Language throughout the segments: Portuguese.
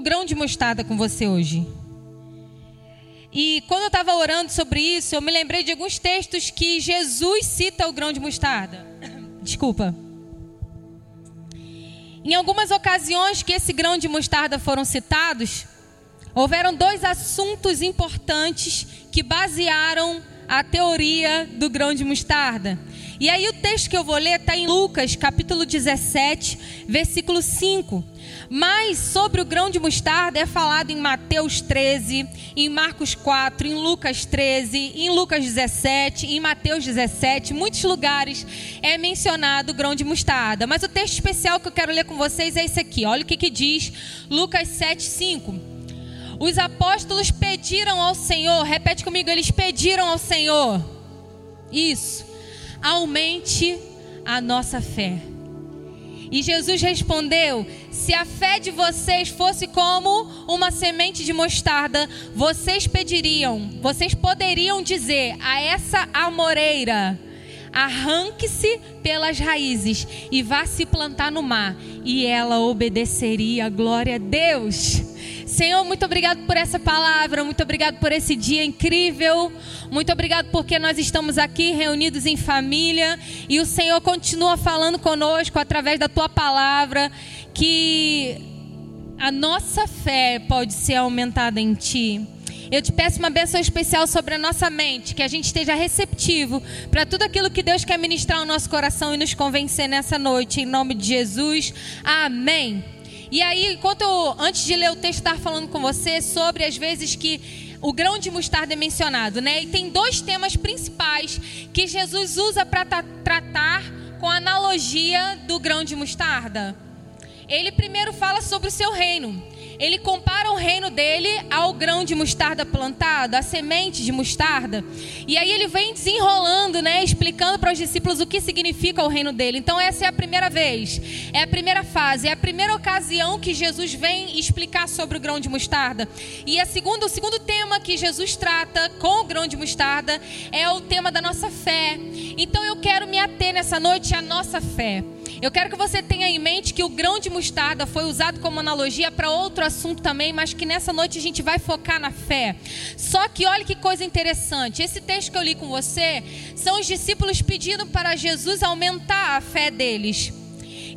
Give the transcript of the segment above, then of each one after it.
o grão de mostarda com você hoje. E quando eu estava orando sobre isso, eu me lembrei de alguns textos que Jesus cita o grão de mostarda. Desculpa. Em algumas ocasiões que esse grão de mostarda foram citados, houveram dois assuntos importantes que basearam a teoria do grão de mostarda. E aí o texto que eu vou ler está em Lucas, capítulo 17, versículo 5. Mas sobre o grão de mostarda é falado em Mateus 13, em Marcos 4, em Lucas 13, em Lucas 17, em Mateus 17, muitos lugares é mencionado o grão de mostarda. Mas o texto especial que eu quero ler com vocês é esse aqui. Olha o que, que diz Lucas 7, 5. Os apóstolos pediram ao Senhor, repete comigo, eles pediram ao Senhor. Isso aumente a nossa fé. E Jesus respondeu: Se a fé de vocês fosse como uma semente de mostarda, vocês pediriam, vocês poderiam dizer a essa amoreira: arranque-se pelas raízes e vá se plantar no mar, e ela obedeceria. Glória a Deus. Senhor, muito obrigado por essa palavra, muito obrigado por esse dia incrível, muito obrigado porque nós estamos aqui reunidos em família e o Senhor continua falando conosco através da tua palavra que a nossa fé pode ser aumentada em ti. Eu te peço uma bênção especial sobre a nossa mente, que a gente esteja receptivo para tudo aquilo que Deus quer ministrar ao nosso coração e nos convencer nessa noite, em nome de Jesus. Amém. E aí, enquanto eu, antes de ler o texto, estava falando com você sobre as vezes que o grão de mostarda é mencionado, né? E tem dois temas principais que Jesus usa para tratar com a analogia do grão de mostarda. Ele primeiro fala sobre o seu reino ele compara o reino dele ao grão de mostarda plantado, a semente de mostarda. E aí ele vem desenrolando, né, explicando para os discípulos o que significa o reino dele. Então essa é a primeira vez, é a primeira fase, é a primeira ocasião que Jesus vem explicar sobre o grão de mostarda. E a segunda, o segundo tema que Jesus trata com o grão de mostarda é o tema da nossa fé. Então eu quero me ater nessa noite à nossa fé. Eu quero que você tenha em mente que o grão de mostarda foi usado como analogia para outro assunto também, mas que nessa noite a gente vai focar na fé. Só que olha que coisa interessante. Esse texto que eu li com você são os discípulos pedindo para Jesus aumentar a fé deles.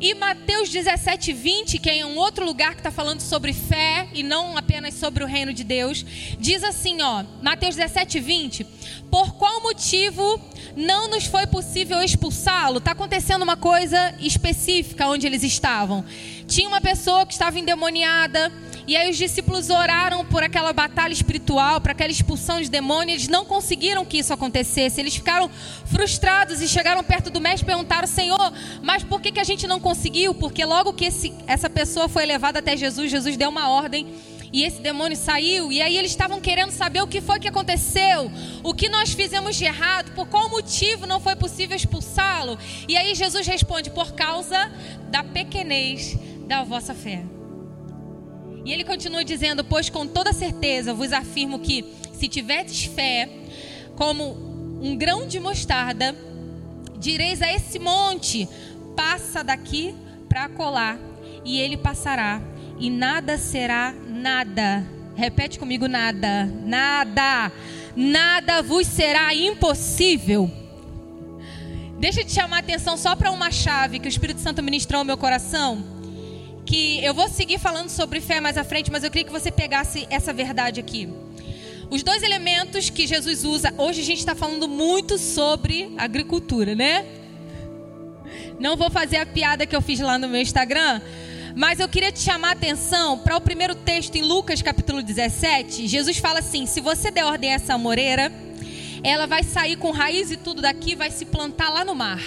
E Mateus 17, 20, que é um outro lugar que está falando sobre fé e não apenas sobre o reino de Deus, diz assim, ó, Mateus 17, 20, por qual motivo não nos foi possível expulsá-lo? Está acontecendo uma coisa específica onde eles estavam. Tinha uma pessoa que estava endemoniada, e aí os discípulos oraram por aquela batalha espiritual, para aquela expulsão de demônios. Eles não conseguiram que isso acontecesse. Eles ficaram frustrados e chegaram perto do mestre e perguntaram: Senhor, mas por que, que a gente não conseguiu? Porque logo que esse, essa pessoa foi levada até Jesus, Jesus deu uma ordem e esse demônio saiu. E aí eles estavam querendo saber o que foi que aconteceu, o que nós fizemos de errado, por qual motivo não foi possível expulsá-lo. E aí Jesus responde: por causa da pequenez da vossa fé. E ele continua dizendo: Pois com toda certeza vos afirmo que, se tiverdes fé, como um grão de mostarda, direis a esse monte: Passa daqui para colar, e ele passará, e nada será nada. Repete comigo: nada, nada, nada vos será impossível. Deixa eu te chamar a atenção só para uma chave que o Espírito Santo ministrou ao meu coração que eu vou seguir falando sobre fé mais à frente, mas eu queria que você pegasse essa verdade aqui. Os dois elementos que Jesus usa, hoje a gente está falando muito sobre agricultura, né? Não vou fazer a piada que eu fiz lá no meu Instagram, mas eu queria te chamar a atenção para o primeiro texto em Lucas capítulo 17. Jesus fala assim: se você der ordem a essa moreira, ela vai sair com raiz e tudo daqui, vai se plantar lá no mar.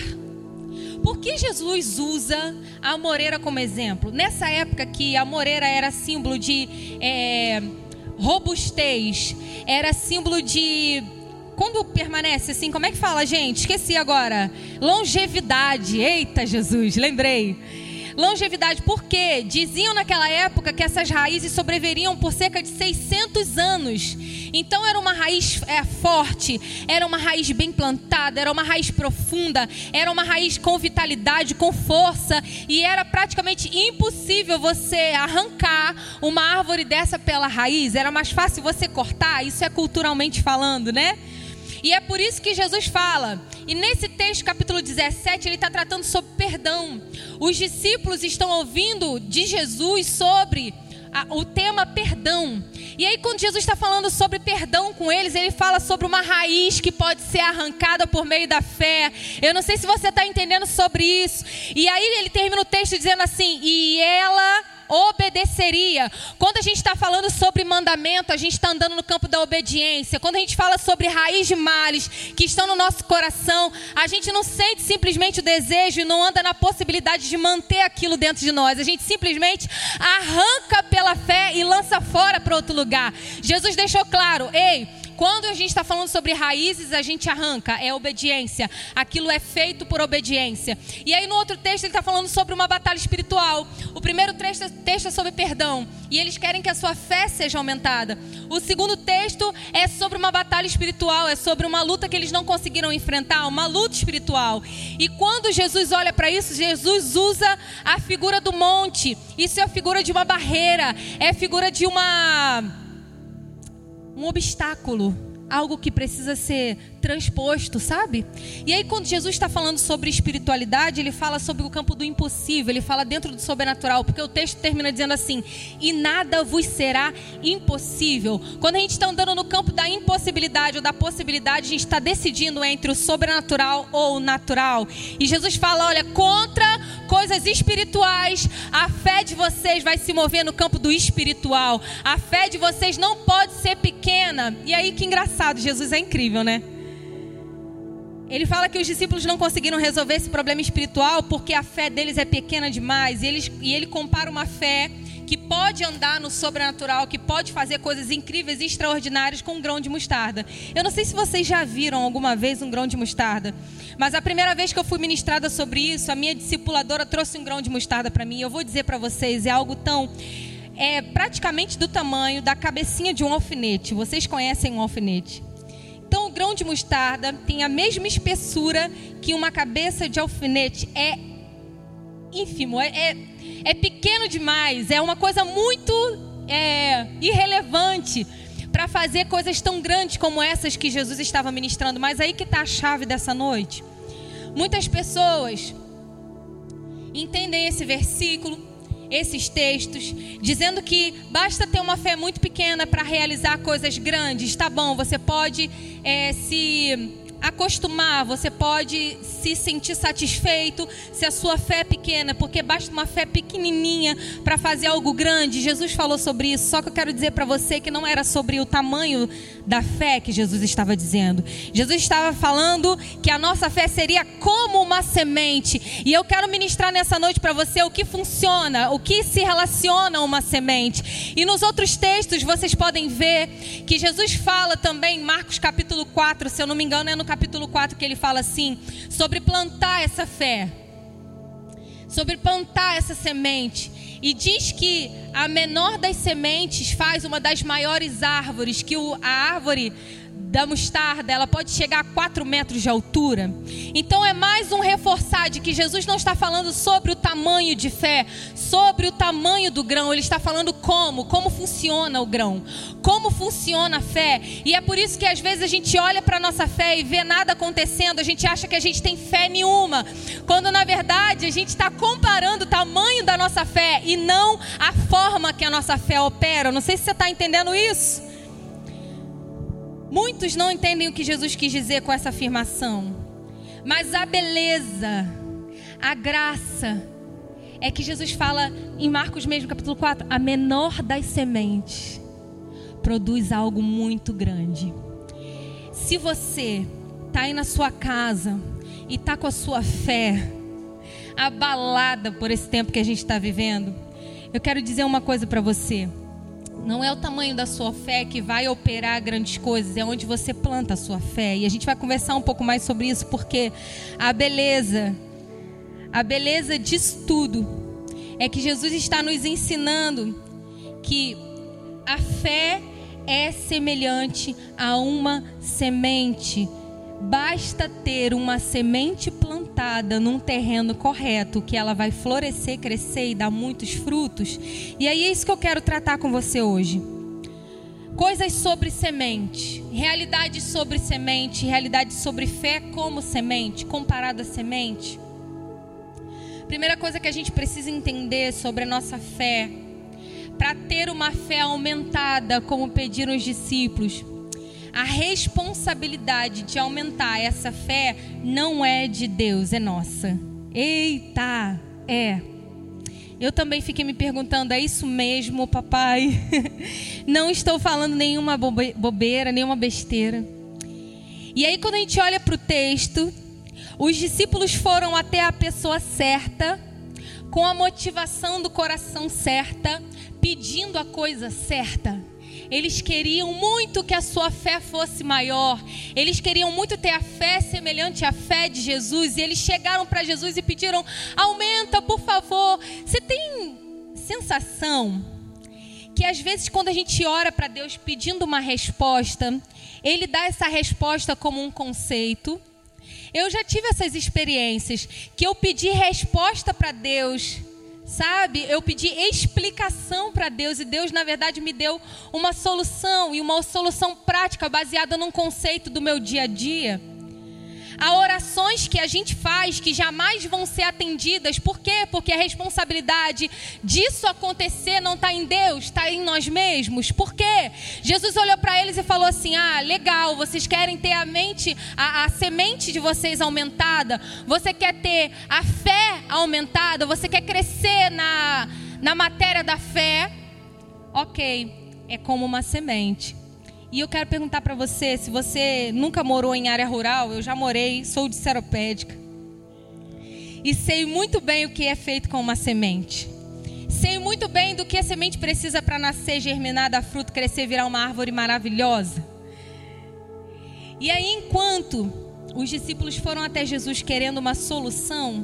Por que Jesus usa a moreira como exemplo? Nessa época que a moreira era símbolo de é, robustez, era símbolo de. Quando permanece assim, como é que fala, gente? Esqueci agora. Longevidade. Eita, Jesus, lembrei Longevidade, por quê? Diziam naquela época que essas raízes sobreviveriam por cerca de 600 anos. Então era uma raiz é, forte, era uma raiz bem plantada, era uma raiz profunda, era uma raiz com vitalidade, com força, e era praticamente impossível você arrancar uma árvore dessa pela raiz. Era mais fácil você cortar, isso é culturalmente falando, né? E é por isso que Jesus fala. E nesse texto, capítulo 17, ele está tratando sobre perdão. Os discípulos estão ouvindo de Jesus sobre a, o tema perdão. E aí, quando Jesus está falando sobre perdão com eles, ele fala sobre uma raiz que pode ser arrancada por meio da fé. Eu não sei se você está entendendo sobre isso. E aí, ele termina o texto dizendo assim: E ela obedeceria. Quando a gente está falando sobre mandamento, a gente está andando no campo da obediência. Quando a gente fala sobre raiz de males que estão no nosso coração, a gente não sente simplesmente o desejo e não anda na possibilidade de manter aquilo dentro de nós. A gente simplesmente arranca pela fé e lança fora para outro lugar. Jesus deixou claro: ei quando a gente está falando sobre raízes, a gente arranca, é obediência. Aquilo é feito por obediência. E aí no outro texto ele está falando sobre uma batalha espiritual. O primeiro texto, texto é sobre perdão. E eles querem que a sua fé seja aumentada. O segundo texto é sobre uma batalha espiritual, é sobre uma luta que eles não conseguiram enfrentar, uma luta espiritual. E quando Jesus olha para isso, Jesus usa a figura do monte. Isso é a figura de uma barreira, é a figura de uma um obstáculo, algo que precisa ser transposto, sabe? E aí, quando Jesus está falando sobre espiritualidade, ele fala sobre o campo do impossível, ele fala dentro do sobrenatural, porque o texto termina dizendo assim: e nada vos será impossível. Quando a gente está andando no campo da impossibilidade ou da possibilidade, a gente está decidindo entre o sobrenatural ou o natural. E Jesus fala: olha, contra coisas espirituais, a fé de vocês vai se mover no campo do espiritual. A fé de vocês não pode ser pequena. E aí, que engraçado, Jesus é incrível, né? Ele fala que os discípulos não conseguiram resolver esse problema espiritual porque a fé deles é pequena demais. E, eles, e ele compara uma fé que pode andar no sobrenatural, que pode fazer coisas incríveis e extraordinárias com um grão de mostarda. Eu não sei se vocês já viram alguma vez um grão de mostarda, mas a primeira vez que eu fui ministrada sobre isso, a minha discipuladora trouxe um grão de mostarda para mim. Eu vou dizer para vocês, é algo tão é praticamente do tamanho da cabecinha de um alfinete. Vocês conhecem um alfinete? Então, o grão de mostarda tem a mesma espessura que uma cabeça de alfinete. É ínfimo, é, é, é pequeno demais, é uma coisa muito é, irrelevante para fazer coisas tão grandes como essas que Jesus estava ministrando. Mas aí que está a chave dessa noite. Muitas pessoas entendem esse versículo esses textos, dizendo que basta ter uma fé muito pequena para realizar coisas grandes. Tá bom, você pode é, se acostumar, você pode se sentir satisfeito se a sua fé é pequena, porque basta uma fé pequenininha para fazer algo grande. Jesus falou sobre isso, só que eu quero dizer para você que não era sobre o tamanho da fé que Jesus estava dizendo. Jesus estava falando que a nossa fé seria como uma semente. E eu quero ministrar nessa noite para você o que funciona, o que se relaciona a uma semente. E nos outros textos vocês podem ver que Jesus fala também, Marcos capítulo 4, se eu não me engano, é no capítulo 4 que ele fala assim, sobre plantar essa fé, sobre plantar essa semente. E diz que a menor das sementes faz uma das maiores árvores, que a árvore da mostarda, ela pode chegar a 4 metros de altura. Então é mais um reforçar de que Jesus não está falando sobre o tamanho de fé, sobre o tamanho do grão, ele está falando como, como funciona o grão, como funciona a fé. E é por isso que às vezes a gente olha para a nossa fé e vê nada acontecendo, a gente acha que a gente tem fé nenhuma, quando na verdade a gente está comparando o tamanho da nossa fé e não a forma que a nossa fé opera. Não sei se você está entendendo isso. Muitos não entendem o que Jesus quis dizer com essa afirmação, mas a beleza, a graça, é que Jesus fala em Marcos mesmo, capítulo 4, a menor das sementes produz algo muito grande. Se você está aí na sua casa e está com a sua fé abalada por esse tempo que a gente está vivendo, eu quero dizer uma coisa para você. Não é o tamanho da sua fé que vai operar grandes coisas, é onde você planta a sua fé. E a gente vai conversar um pouco mais sobre isso, porque a beleza, a beleza diz tudo, é que Jesus está nos ensinando que a fé é semelhante a uma semente. Basta ter uma semente plantada num terreno correto, que ela vai florescer, crescer e dar muitos frutos. E aí é isso que eu quero tratar com você hoje. Coisas sobre semente, realidade sobre semente, realidade sobre fé como semente, comparada a semente. Primeira coisa que a gente precisa entender sobre a nossa fé, para ter uma fé aumentada, como pediram os discípulos, a responsabilidade de aumentar essa fé não é de Deus, é nossa. Eita, é. Eu também fiquei me perguntando, é isso mesmo, papai? Não estou falando nenhuma bobeira, nenhuma besteira. E aí, quando a gente olha para o texto, os discípulos foram até a pessoa certa, com a motivação do coração certa, pedindo a coisa certa. Eles queriam muito que a sua fé fosse maior. Eles queriam muito ter a fé semelhante à fé de Jesus. E eles chegaram para Jesus e pediram: aumenta, por favor. Você tem sensação que às vezes, quando a gente ora para Deus pedindo uma resposta, Ele dá essa resposta como um conceito. Eu já tive essas experiências que eu pedi resposta para Deus Sabe, eu pedi explicação para Deus e Deus, na verdade, me deu uma solução e uma solução prática baseada num conceito do meu dia a dia. Há orações que a gente faz que jamais vão ser atendidas. Por quê? Porque a responsabilidade disso acontecer não está em Deus, está em nós mesmos. Por quê? Jesus olhou para eles e falou assim: Ah, legal, vocês querem ter a mente, a, a semente de vocês aumentada, você quer ter a fé aumentada, você quer crescer na, na matéria da fé. Ok, é como uma semente. E eu quero perguntar para você, se você nunca morou em área rural, eu já morei, sou de seropédica. E sei muito bem o que é feito com uma semente. Sei muito bem do que a semente precisa para nascer, germinar, dar fruto, crescer, virar uma árvore maravilhosa. E aí, enquanto os discípulos foram até Jesus querendo uma solução,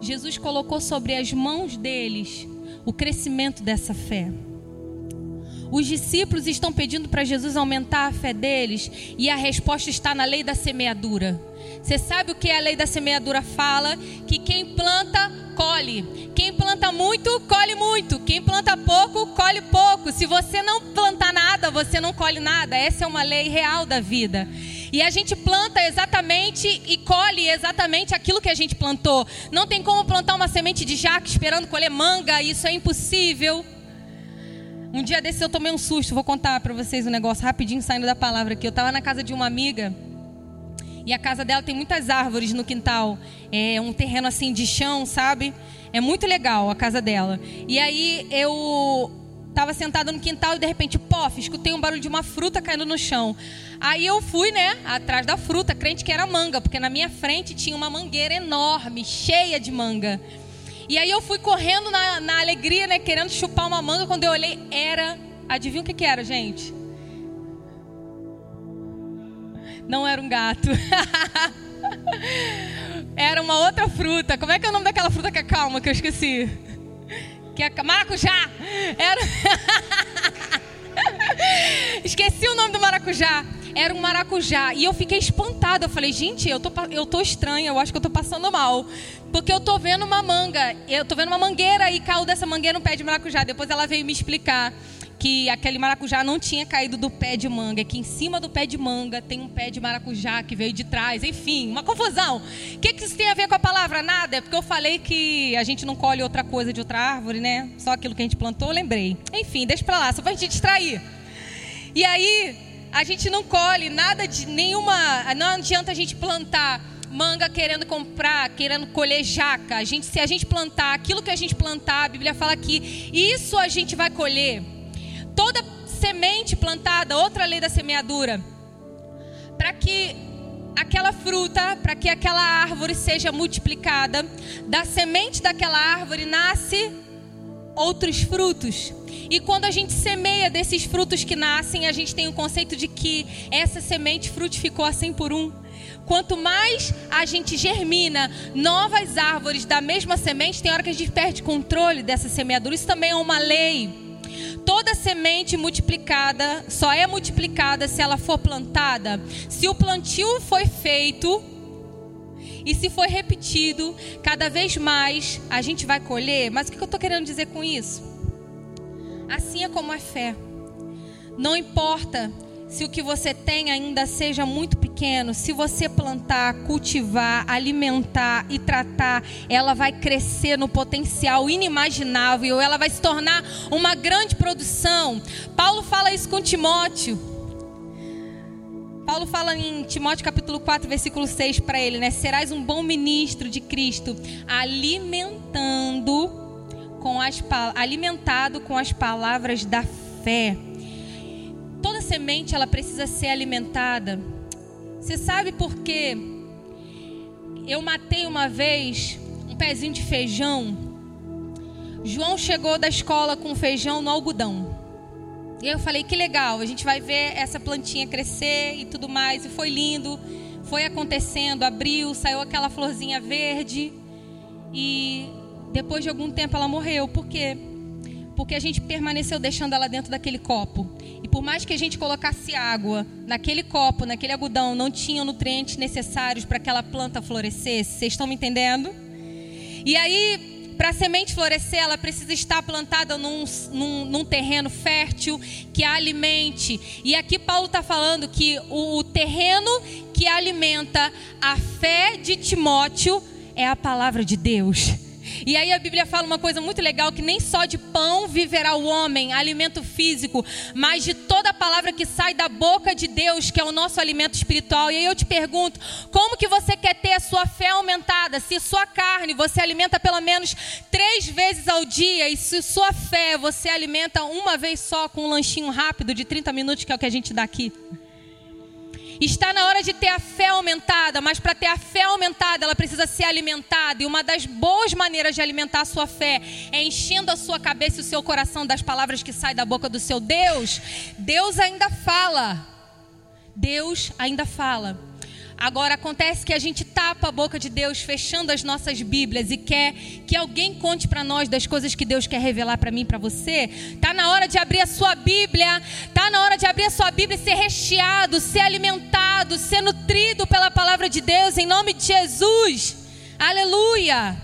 Jesus colocou sobre as mãos deles o crescimento dessa fé. Os discípulos estão pedindo para Jesus aumentar a fé deles e a resposta está na lei da semeadura. Você sabe o que a lei da semeadura fala? Que quem planta, colhe. Quem planta muito, colhe muito. Quem planta pouco, colhe pouco. Se você não plantar nada, você não colhe nada. Essa é uma lei real da vida. E a gente planta exatamente e colhe exatamente aquilo que a gente plantou. Não tem como plantar uma semente de jaca esperando colher manga, isso é impossível. Um dia desse eu tomei um susto, vou contar para vocês um negócio rapidinho saindo da palavra aqui. Eu estava na casa de uma amiga e a casa dela tem muitas árvores no quintal. É um terreno assim de chão, sabe? É muito legal a casa dela. E aí eu estava sentada no quintal e de repente, pof, escutei um barulho de uma fruta caindo no chão. Aí eu fui, né, atrás da fruta, crente que era manga, porque na minha frente tinha uma mangueira enorme, cheia de manga. E aí eu fui correndo na, na alegria, né? Querendo chupar uma manga. Quando eu olhei, era. Adivinha o que, que era, gente? Não era um gato. era uma outra fruta. Como é que é o nome daquela fruta que é calma, que eu esqueci? Que é maracujá. Era. esqueci o nome do maracujá era um maracujá. E eu fiquei espantada. Eu falei, gente, eu tô, eu tô estranha, eu acho que eu tô passando mal. Porque eu tô vendo uma manga, eu tô vendo uma mangueira e caiu dessa mangueira um pé de maracujá. Depois ela veio me explicar que aquele maracujá não tinha caído do pé de manga, que em cima do pé de manga tem um pé de maracujá que veio de trás, enfim, uma confusão. O que, que isso tem a ver com a palavra? Nada, é porque eu falei que a gente não colhe outra coisa de outra árvore, né? Só aquilo que a gente plantou, lembrei. Enfim, deixa pra lá, só pra gente distrair. E aí, a gente não colhe nada de nenhuma. Não adianta a gente plantar manga querendo comprar, querendo colher jaca. A gente, se a gente plantar aquilo que a gente plantar, a Bíblia fala que isso a gente vai colher. Toda semente plantada, outra lei da semeadura, para que aquela fruta, para que aquela árvore seja multiplicada, da semente daquela árvore nasce outros frutos. E quando a gente semeia desses frutos que nascem, a gente tem o conceito de que essa semente frutificou a 100 por um. Quanto mais a gente germina novas árvores da mesma semente, tem hora que a gente perde controle dessa semeadura. Isso também é uma lei. Toda semente multiplicada só é multiplicada se ela for plantada. Se o plantio foi feito e se for repetido, cada vez mais a gente vai colher. Mas o que eu estou querendo dizer com isso? Assim é como a fé. Não importa se o que você tem ainda seja muito pequeno, se você plantar, cultivar, alimentar e tratar, ela vai crescer no potencial inimaginável, ela vai se tornar uma grande produção. Paulo fala isso com Timóteo. Paulo fala em Timóteo capítulo 4, versículo 6 para ele, né? Serás um bom ministro de Cristo, alimentando com as alimentado com as palavras da fé toda semente ela precisa ser alimentada. Você sabe por quê? Eu matei uma vez um pezinho de feijão. João chegou da escola com feijão no algodão. E eu falei, que legal, a gente vai ver essa plantinha crescer e tudo mais. E foi lindo, foi acontecendo, abriu, saiu aquela florzinha verde. E depois de algum tempo ela morreu. Por quê? Porque a gente permaneceu deixando ela dentro daquele copo. E por mais que a gente colocasse água naquele copo, naquele algodão, não tinha nutrientes necessários para aquela planta florescesse. Vocês estão me entendendo? E aí, para a semente florescer, ela precisa estar plantada num, num, num, terreno fértil que a alimente. E aqui Paulo está falando que o, o terreno que alimenta a fé de Timóteo é a palavra de Deus. E aí a Bíblia fala uma coisa muito legal que nem só de pão viverá o homem, alimento físico, mas de toda a palavra que sai da boca de Deus, que é o nosso alimento espiritual. E aí eu te pergunto, como que você quer ter a sua fé aumentada? Se sua carne você alimenta pelo menos três vezes ao dia e se sua fé você alimenta uma vez só com um lanchinho rápido de 30 minutos, que é o que a gente dá aqui. Está na hora de ter a fé aumentada, mas para ter a fé aumentada, ela precisa ser alimentada. E uma das boas maneiras de alimentar a sua fé é enchendo a sua cabeça e o seu coração das palavras que saem da boca do seu Deus. Deus ainda fala. Deus ainda fala. Agora acontece que a gente tapa a boca de Deus fechando as nossas Bíblias e quer que alguém conte para nós das coisas que Deus quer revelar para mim, para você. Tá na hora de abrir a sua Bíblia, tá na hora de abrir a sua Bíblia e ser recheado, ser alimentado, ser nutrido pela palavra de Deus em nome de Jesus. Aleluia.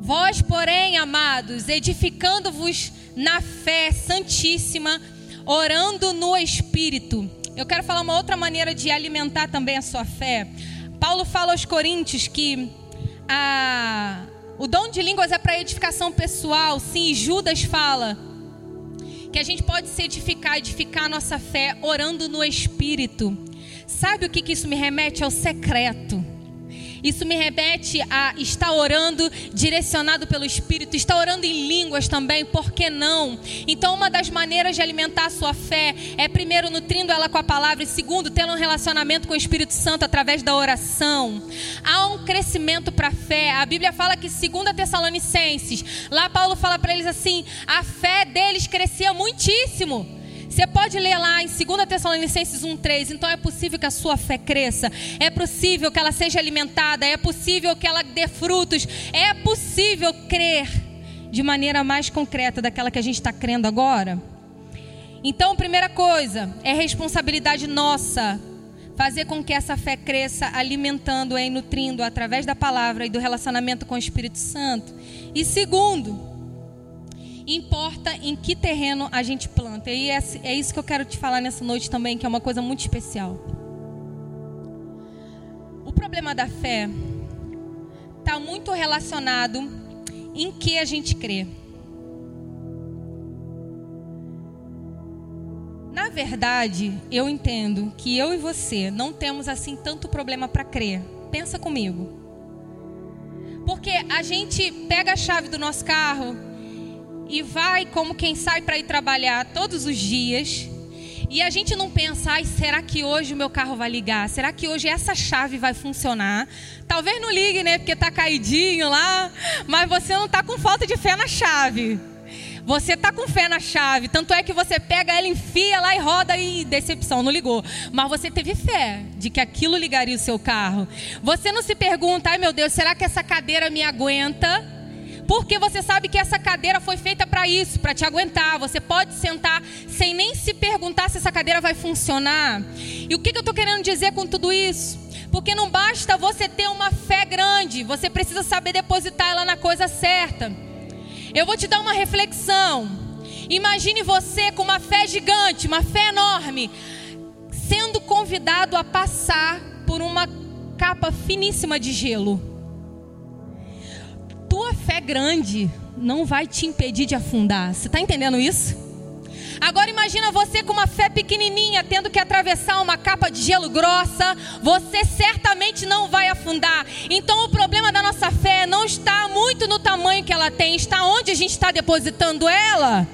Vós, porém, amados, edificando-vos na fé santíssima, orando no espírito eu quero falar uma outra maneira de alimentar também a sua fé. Paulo fala aos Coríntios que a, o dom de línguas é para edificação pessoal. Sim, Judas fala que a gente pode se edificar, edificar a nossa fé orando no Espírito. Sabe o que, que isso me remete? Ao secreto. Isso me remete a estar orando direcionado pelo Espírito, estar orando em línguas também, por que não? Então, uma das maneiras de alimentar a sua fé é, primeiro, nutrindo ela com a palavra, e segundo, tendo um relacionamento com o Espírito Santo através da oração. Há um crescimento para a fé. A Bíblia fala que, segundo a Tessalonicenses, lá Paulo fala para eles assim: a fé deles crescia muitíssimo. Você pode ler lá em 2 Tessalonicenses 1,3. Então é possível que a sua fé cresça, é possível que ela seja alimentada, é possível que ela dê frutos, é possível crer de maneira mais concreta daquela que a gente está crendo agora. Então, primeira coisa, é responsabilidade nossa fazer com que essa fé cresça, alimentando e nutrindo através da palavra e do relacionamento com o Espírito Santo. E segundo, importa em que terreno a gente planta. E é, é isso que eu quero te falar nessa noite também, que é uma coisa muito especial. O problema da fé está muito relacionado em que a gente crê. Na verdade, eu entendo que eu e você não temos assim tanto problema para crer. Pensa comigo. Porque a gente pega a chave do nosso carro, e vai como quem sai para ir trabalhar todos os dias. E a gente não pensa, ai, será que hoje o meu carro vai ligar? Será que hoje essa chave vai funcionar? Talvez não ligue, né? Porque tá caidinho lá, mas você não tá com falta de fé na chave. Você tá com fé na chave, tanto é que você pega ela, enfia lá e roda e decepção, não ligou. Mas você teve fé de que aquilo ligaria o seu carro. Você não se pergunta, ai meu Deus, será que essa cadeira me aguenta? Porque você sabe que essa cadeira foi feita para isso, para te aguentar. Você pode sentar sem nem se perguntar se essa cadeira vai funcionar. E o que, que eu estou querendo dizer com tudo isso? Porque não basta você ter uma fé grande, você precisa saber depositar ela na coisa certa. Eu vou te dar uma reflexão. Imagine você com uma fé gigante, uma fé enorme, sendo convidado a passar por uma capa finíssima de gelo fé grande não vai te impedir de afundar. Você está entendendo isso? Agora imagina você com uma fé pequenininha, tendo que atravessar uma capa de gelo grossa, você certamente não vai afundar. Então o problema da nossa fé não está muito no tamanho que ela tem, está onde a gente está depositando ela.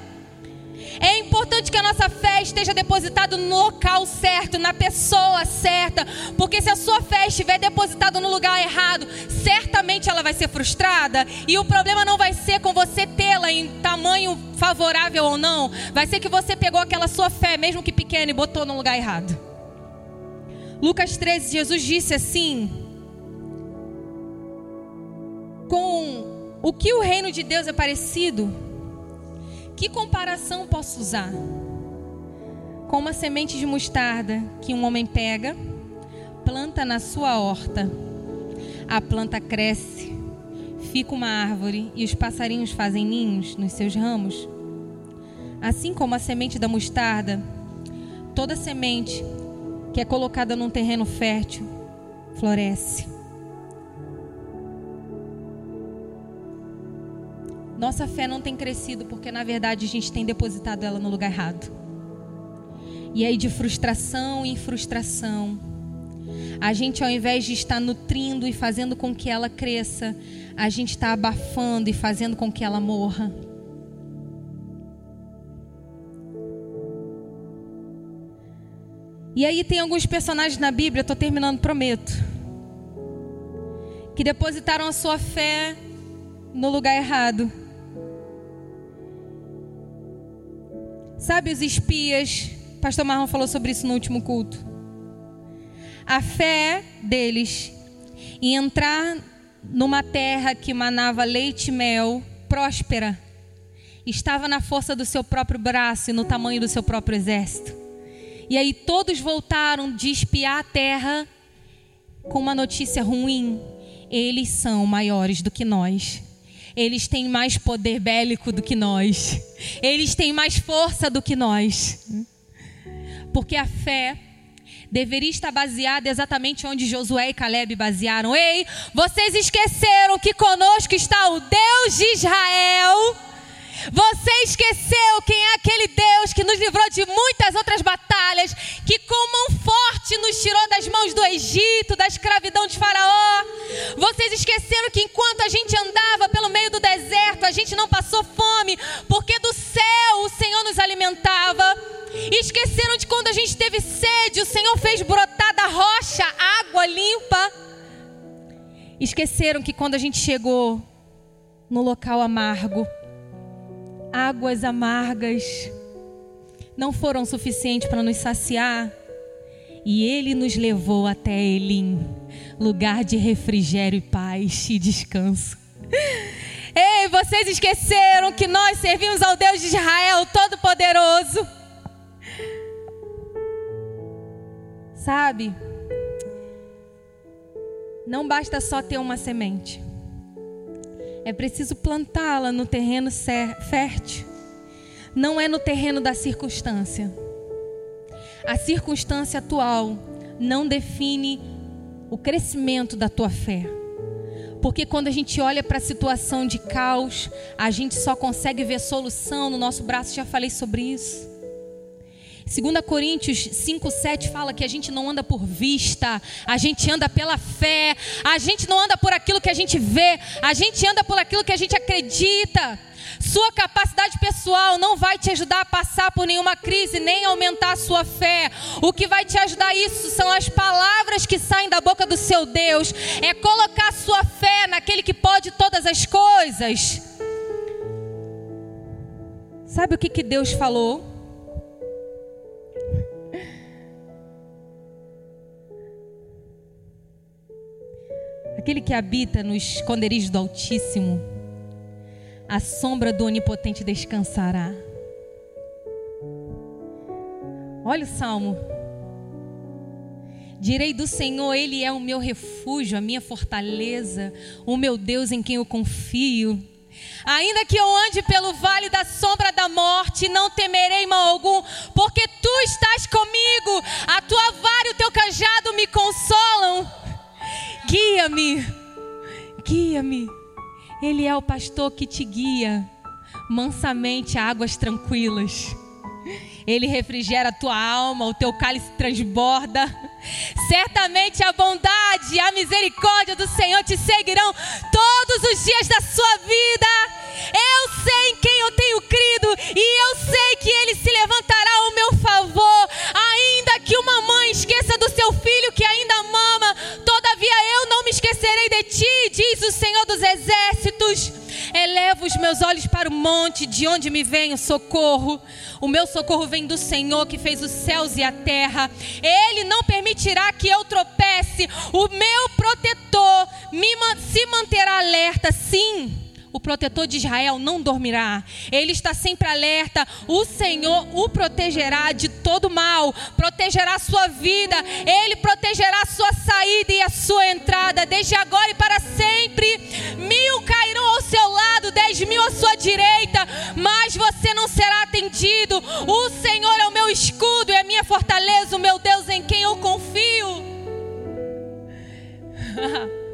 É importante que a nossa fé esteja depositada no local certo, na pessoa certa, porque se a sua fé estiver depositada no lugar errado, certamente ela vai ser frustrada. E o problema não vai ser com você tê-la em tamanho favorável ou não, vai ser que você pegou aquela sua fé, mesmo que pequena, e botou no lugar errado. Lucas 13, Jesus disse assim: Com o que o reino de Deus é parecido que comparação posso usar? Com uma semente de mostarda que um homem pega, planta na sua horta. A planta cresce, fica uma árvore e os passarinhos fazem ninhos nos seus ramos. Assim como a semente da mostarda, toda semente que é colocada num terreno fértil floresce. Nossa fé não tem crescido porque, na verdade, a gente tem depositado ela no lugar errado. E aí, de frustração em frustração, a gente, ao invés de estar nutrindo e fazendo com que ela cresça, a gente está abafando e fazendo com que ela morra. E aí tem alguns personagens na Bíblia, estou terminando, prometo, que depositaram a sua fé no lugar errado. Sabe os espias? Pastor Marlon falou sobre isso no último culto. A fé deles em entrar numa terra que manava leite e mel, próspera, estava na força do seu próprio braço e no tamanho do seu próprio exército. E aí todos voltaram de espiar a terra com uma notícia ruim: eles são maiores do que nós. Eles têm mais poder bélico do que nós. Eles têm mais força do que nós. Porque a fé deveria estar baseada exatamente onde Josué e Caleb basearam. Ei, vocês esqueceram que conosco está o Deus de Israel você esqueceu quem é aquele Deus que nos livrou de muitas outras batalhas, que com mão forte nos tirou das mãos do Egito, da escravidão de Faraó. Vocês esqueceram que enquanto a gente andava pelo meio do deserto, a gente não passou fome, porque do céu o Senhor nos alimentava. esqueceram de quando a gente teve sede, o Senhor fez brotar da rocha água limpa. Esqueceram que quando a gente chegou no local amargo, águas amargas não foram suficientes para nos saciar. E ele nos levou até Elim, lugar de refrigério e paz e descanso. Ei, vocês esqueceram que nós servimos ao Deus de Israel Todo-Poderoso. Sabe? Não basta só ter uma semente. É preciso plantá-la no terreno fértil. Não é no terreno da circunstância. A circunstância atual não define o crescimento da tua fé. Porque quando a gente olha para a situação de caos, a gente só consegue ver solução no nosso braço. Já falei sobre isso. 2 Coríntios 5,7 fala que a gente não anda por vista, a gente anda pela fé, a gente não anda por aquilo que a gente vê, a gente anda por aquilo que a gente acredita. Sua capacidade pessoal não vai te ajudar a passar por nenhuma crise, nem aumentar a sua fé. O que vai te ajudar isso são as palavras que saem da boca do seu Deus. É colocar sua fé naquele que pode todas as coisas. Sabe o que, que Deus falou? Aquele que habita nos esconderijos do Altíssimo, a sombra do Onipotente descansará. Olha o salmo. Direi do Senhor, Ele é o meu refúgio, a minha fortaleza, o meu Deus em quem eu confio. Ainda que eu ande pelo vale da sombra da morte, não temerei mal algum, porque tu estás comigo, a tua vara e o teu cajado me consolam. Guia-me, guia-me. Ele é o pastor que te guia mansamente a águas tranquilas. Ele refrigera a tua alma, o teu cálice transborda. Certamente a bondade e a misericórdia do Senhor te seguirão todos os dias da de onde me vem o socorro. O meu socorro vem do Senhor que fez os céus e a terra. Ele não permitirá que eu tropece. O meu protetor me, se manterá alerta, sim o protetor de Israel não dormirá. Ele está sempre alerta. O Senhor o protegerá de todo mal, protegerá a sua vida, ele protegerá a sua saída e a sua entrada, desde agora e para sempre. Mil cairão ao dez mil à sua direita, mas você não será atendido. O Senhor é o meu escudo e a minha fortaleza, o meu Deus em quem eu confio.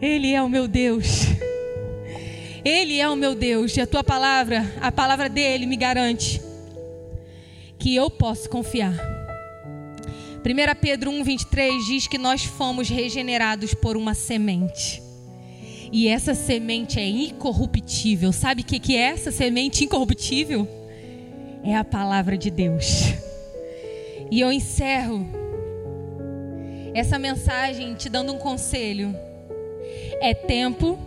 Ele é o meu Deus. Ele é o meu Deus e a tua palavra, a palavra dele me garante que eu posso confiar. 1 Pedro 1,23 diz que nós fomos regenerados por uma semente. E essa semente é incorruptível. Sabe o que é essa semente incorruptível? É a palavra de Deus. E eu encerro essa mensagem te dando um conselho. É tempo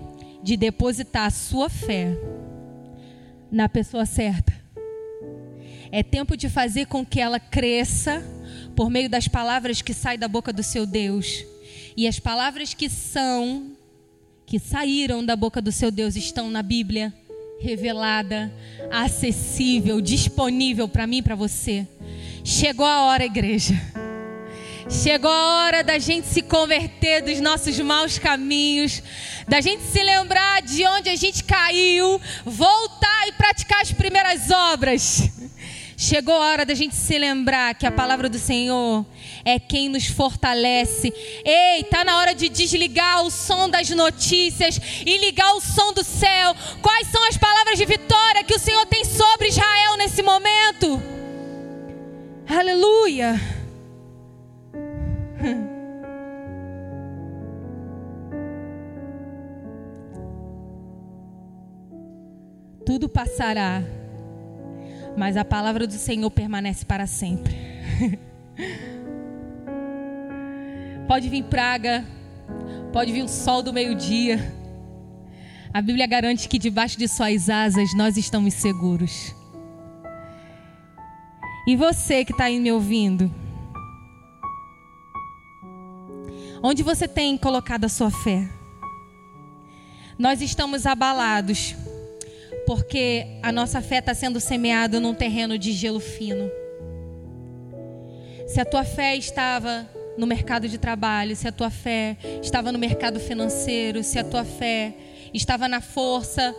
de depositar a sua fé na pessoa certa. É tempo de fazer com que ela cresça por meio das palavras que saem da boca do seu Deus. E as palavras que são, que saíram da boca do seu Deus, estão na Bíblia, revelada, acessível, disponível para mim e para você. Chegou a hora, igreja. Chegou a hora da gente se converter dos nossos maus caminhos, da gente se lembrar de onde a gente caiu, voltar e praticar as primeiras obras. Chegou a hora da gente se lembrar que a palavra do Senhor é quem nos fortalece. Ei, tá na hora de desligar o som das notícias e ligar o som do céu. Quais são as palavras de vitória que o Senhor tem sobre Israel nesse momento? Aleluia. Tudo passará, mas a palavra do Senhor permanece para sempre. pode vir praga, pode vir o sol do meio-dia. A Bíblia garante que debaixo de suas asas nós estamos seguros. E você que está aí me ouvindo, Onde você tem colocado a sua fé? Nós estamos abalados porque a nossa fé está sendo semeada num terreno de gelo fino. Se a tua fé estava no mercado de trabalho, se a tua fé estava no mercado financeiro, se a tua fé estava na força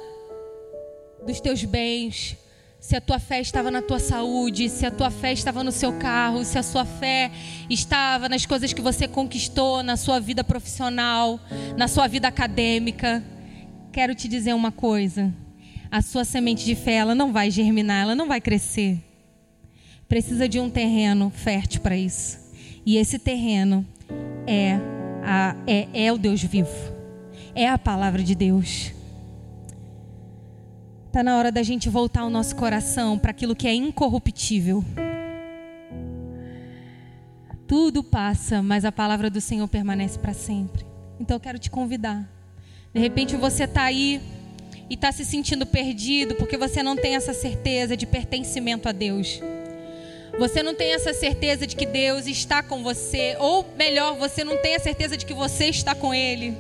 dos teus bens, se a tua fé estava na tua saúde, se a tua fé estava no seu carro, se a sua fé estava nas coisas que você conquistou na sua vida profissional, na sua vida acadêmica. Quero te dizer uma coisa: a sua semente de fé ela não vai germinar, ela não vai crescer. Precisa de um terreno fértil para isso. E esse terreno é, a, é, é o Deus vivo, é a palavra de Deus. Está na hora da gente voltar o nosso coração para aquilo que é incorruptível. Tudo passa, mas a palavra do Senhor permanece para sempre. Então eu quero te convidar. De repente você está aí e está se sentindo perdido porque você não tem essa certeza de pertencimento a Deus. Você não tem essa certeza de que Deus está com você, ou melhor, você não tem a certeza de que você está com Ele.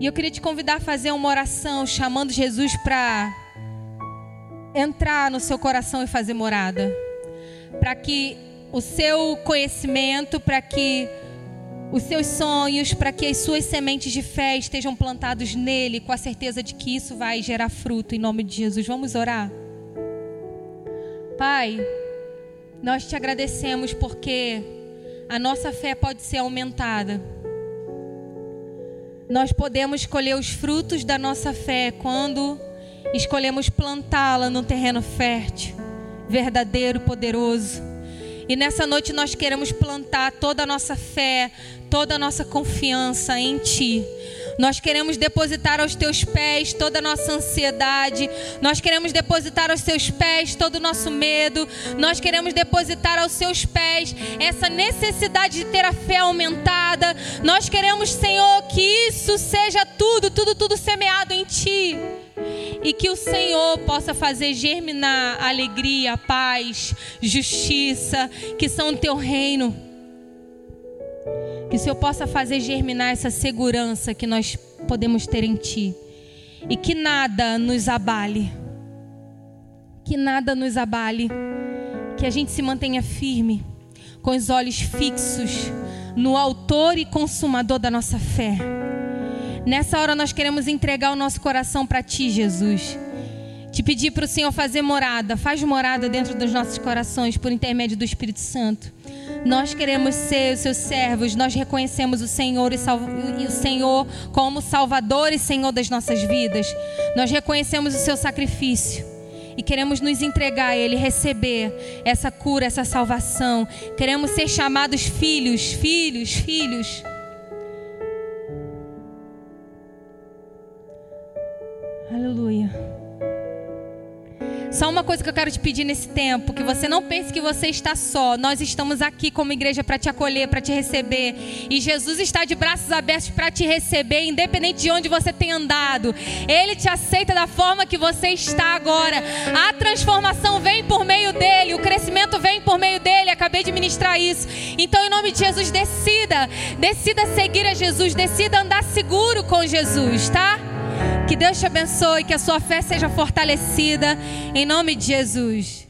E eu queria te convidar a fazer uma oração chamando Jesus para entrar no seu coração e fazer morada. Para que o seu conhecimento, para que os seus sonhos, para que as suas sementes de fé estejam plantados nele, com a certeza de que isso vai gerar fruto em nome de Jesus. Vamos orar? Pai, nós te agradecemos porque a nossa fé pode ser aumentada nós podemos escolher os frutos da nossa fé quando escolhemos plantá-la no terreno fértil, verdadeiro, poderoso. E nessa noite nós queremos plantar toda a nossa fé, toda a nossa confiança em Ti. Nós queremos depositar aos teus pés toda a nossa ansiedade. Nós queremos depositar aos teus pés todo o nosso medo. Nós queremos depositar aos seus pés essa necessidade de ter a fé aumentada. Nós queremos, Senhor, que isso seja tudo, tudo, tudo semeado em Ti. E que o Senhor possa fazer germinar alegria, paz, justiça, que são o teu reino que o Senhor possa fazer germinar essa segurança que nós podemos ter em Ti. E que nada nos abale. Que nada nos abale. Que a gente se mantenha firme, com os olhos fixos no Autor e Consumador da nossa fé. Nessa hora nós queremos entregar o nosso coração para Ti, Jesus. Te pedir para o Senhor fazer morada, faz morada dentro dos nossos corações por intermédio do Espírito Santo. Nós queremos ser os seus servos, nós reconhecemos o Senhor e, e, o Senhor como Salvador e Senhor das nossas vidas. Nós reconhecemos o seu sacrifício e queremos nos entregar a Ele, receber essa cura, essa salvação. Queremos ser chamados filhos, filhos, filhos. Só uma coisa que eu quero te pedir nesse tempo, que você não pense que você está só. Nós estamos aqui como igreja para te acolher, para te receber. E Jesus está de braços abertos para te receber, independente de onde você tem andado. Ele te aceita da forma que você está agora. A transformação vem por meio dele, o crescimento vem por meio dele. Acabei de ministrar isso. Então, em nome de Jesus, decida, decida seguir a Jesus, decida andar seguro com Jesus, tá? Que Deus te abençoe, que a sua fé seja fortalecida. Em nome de Jesus.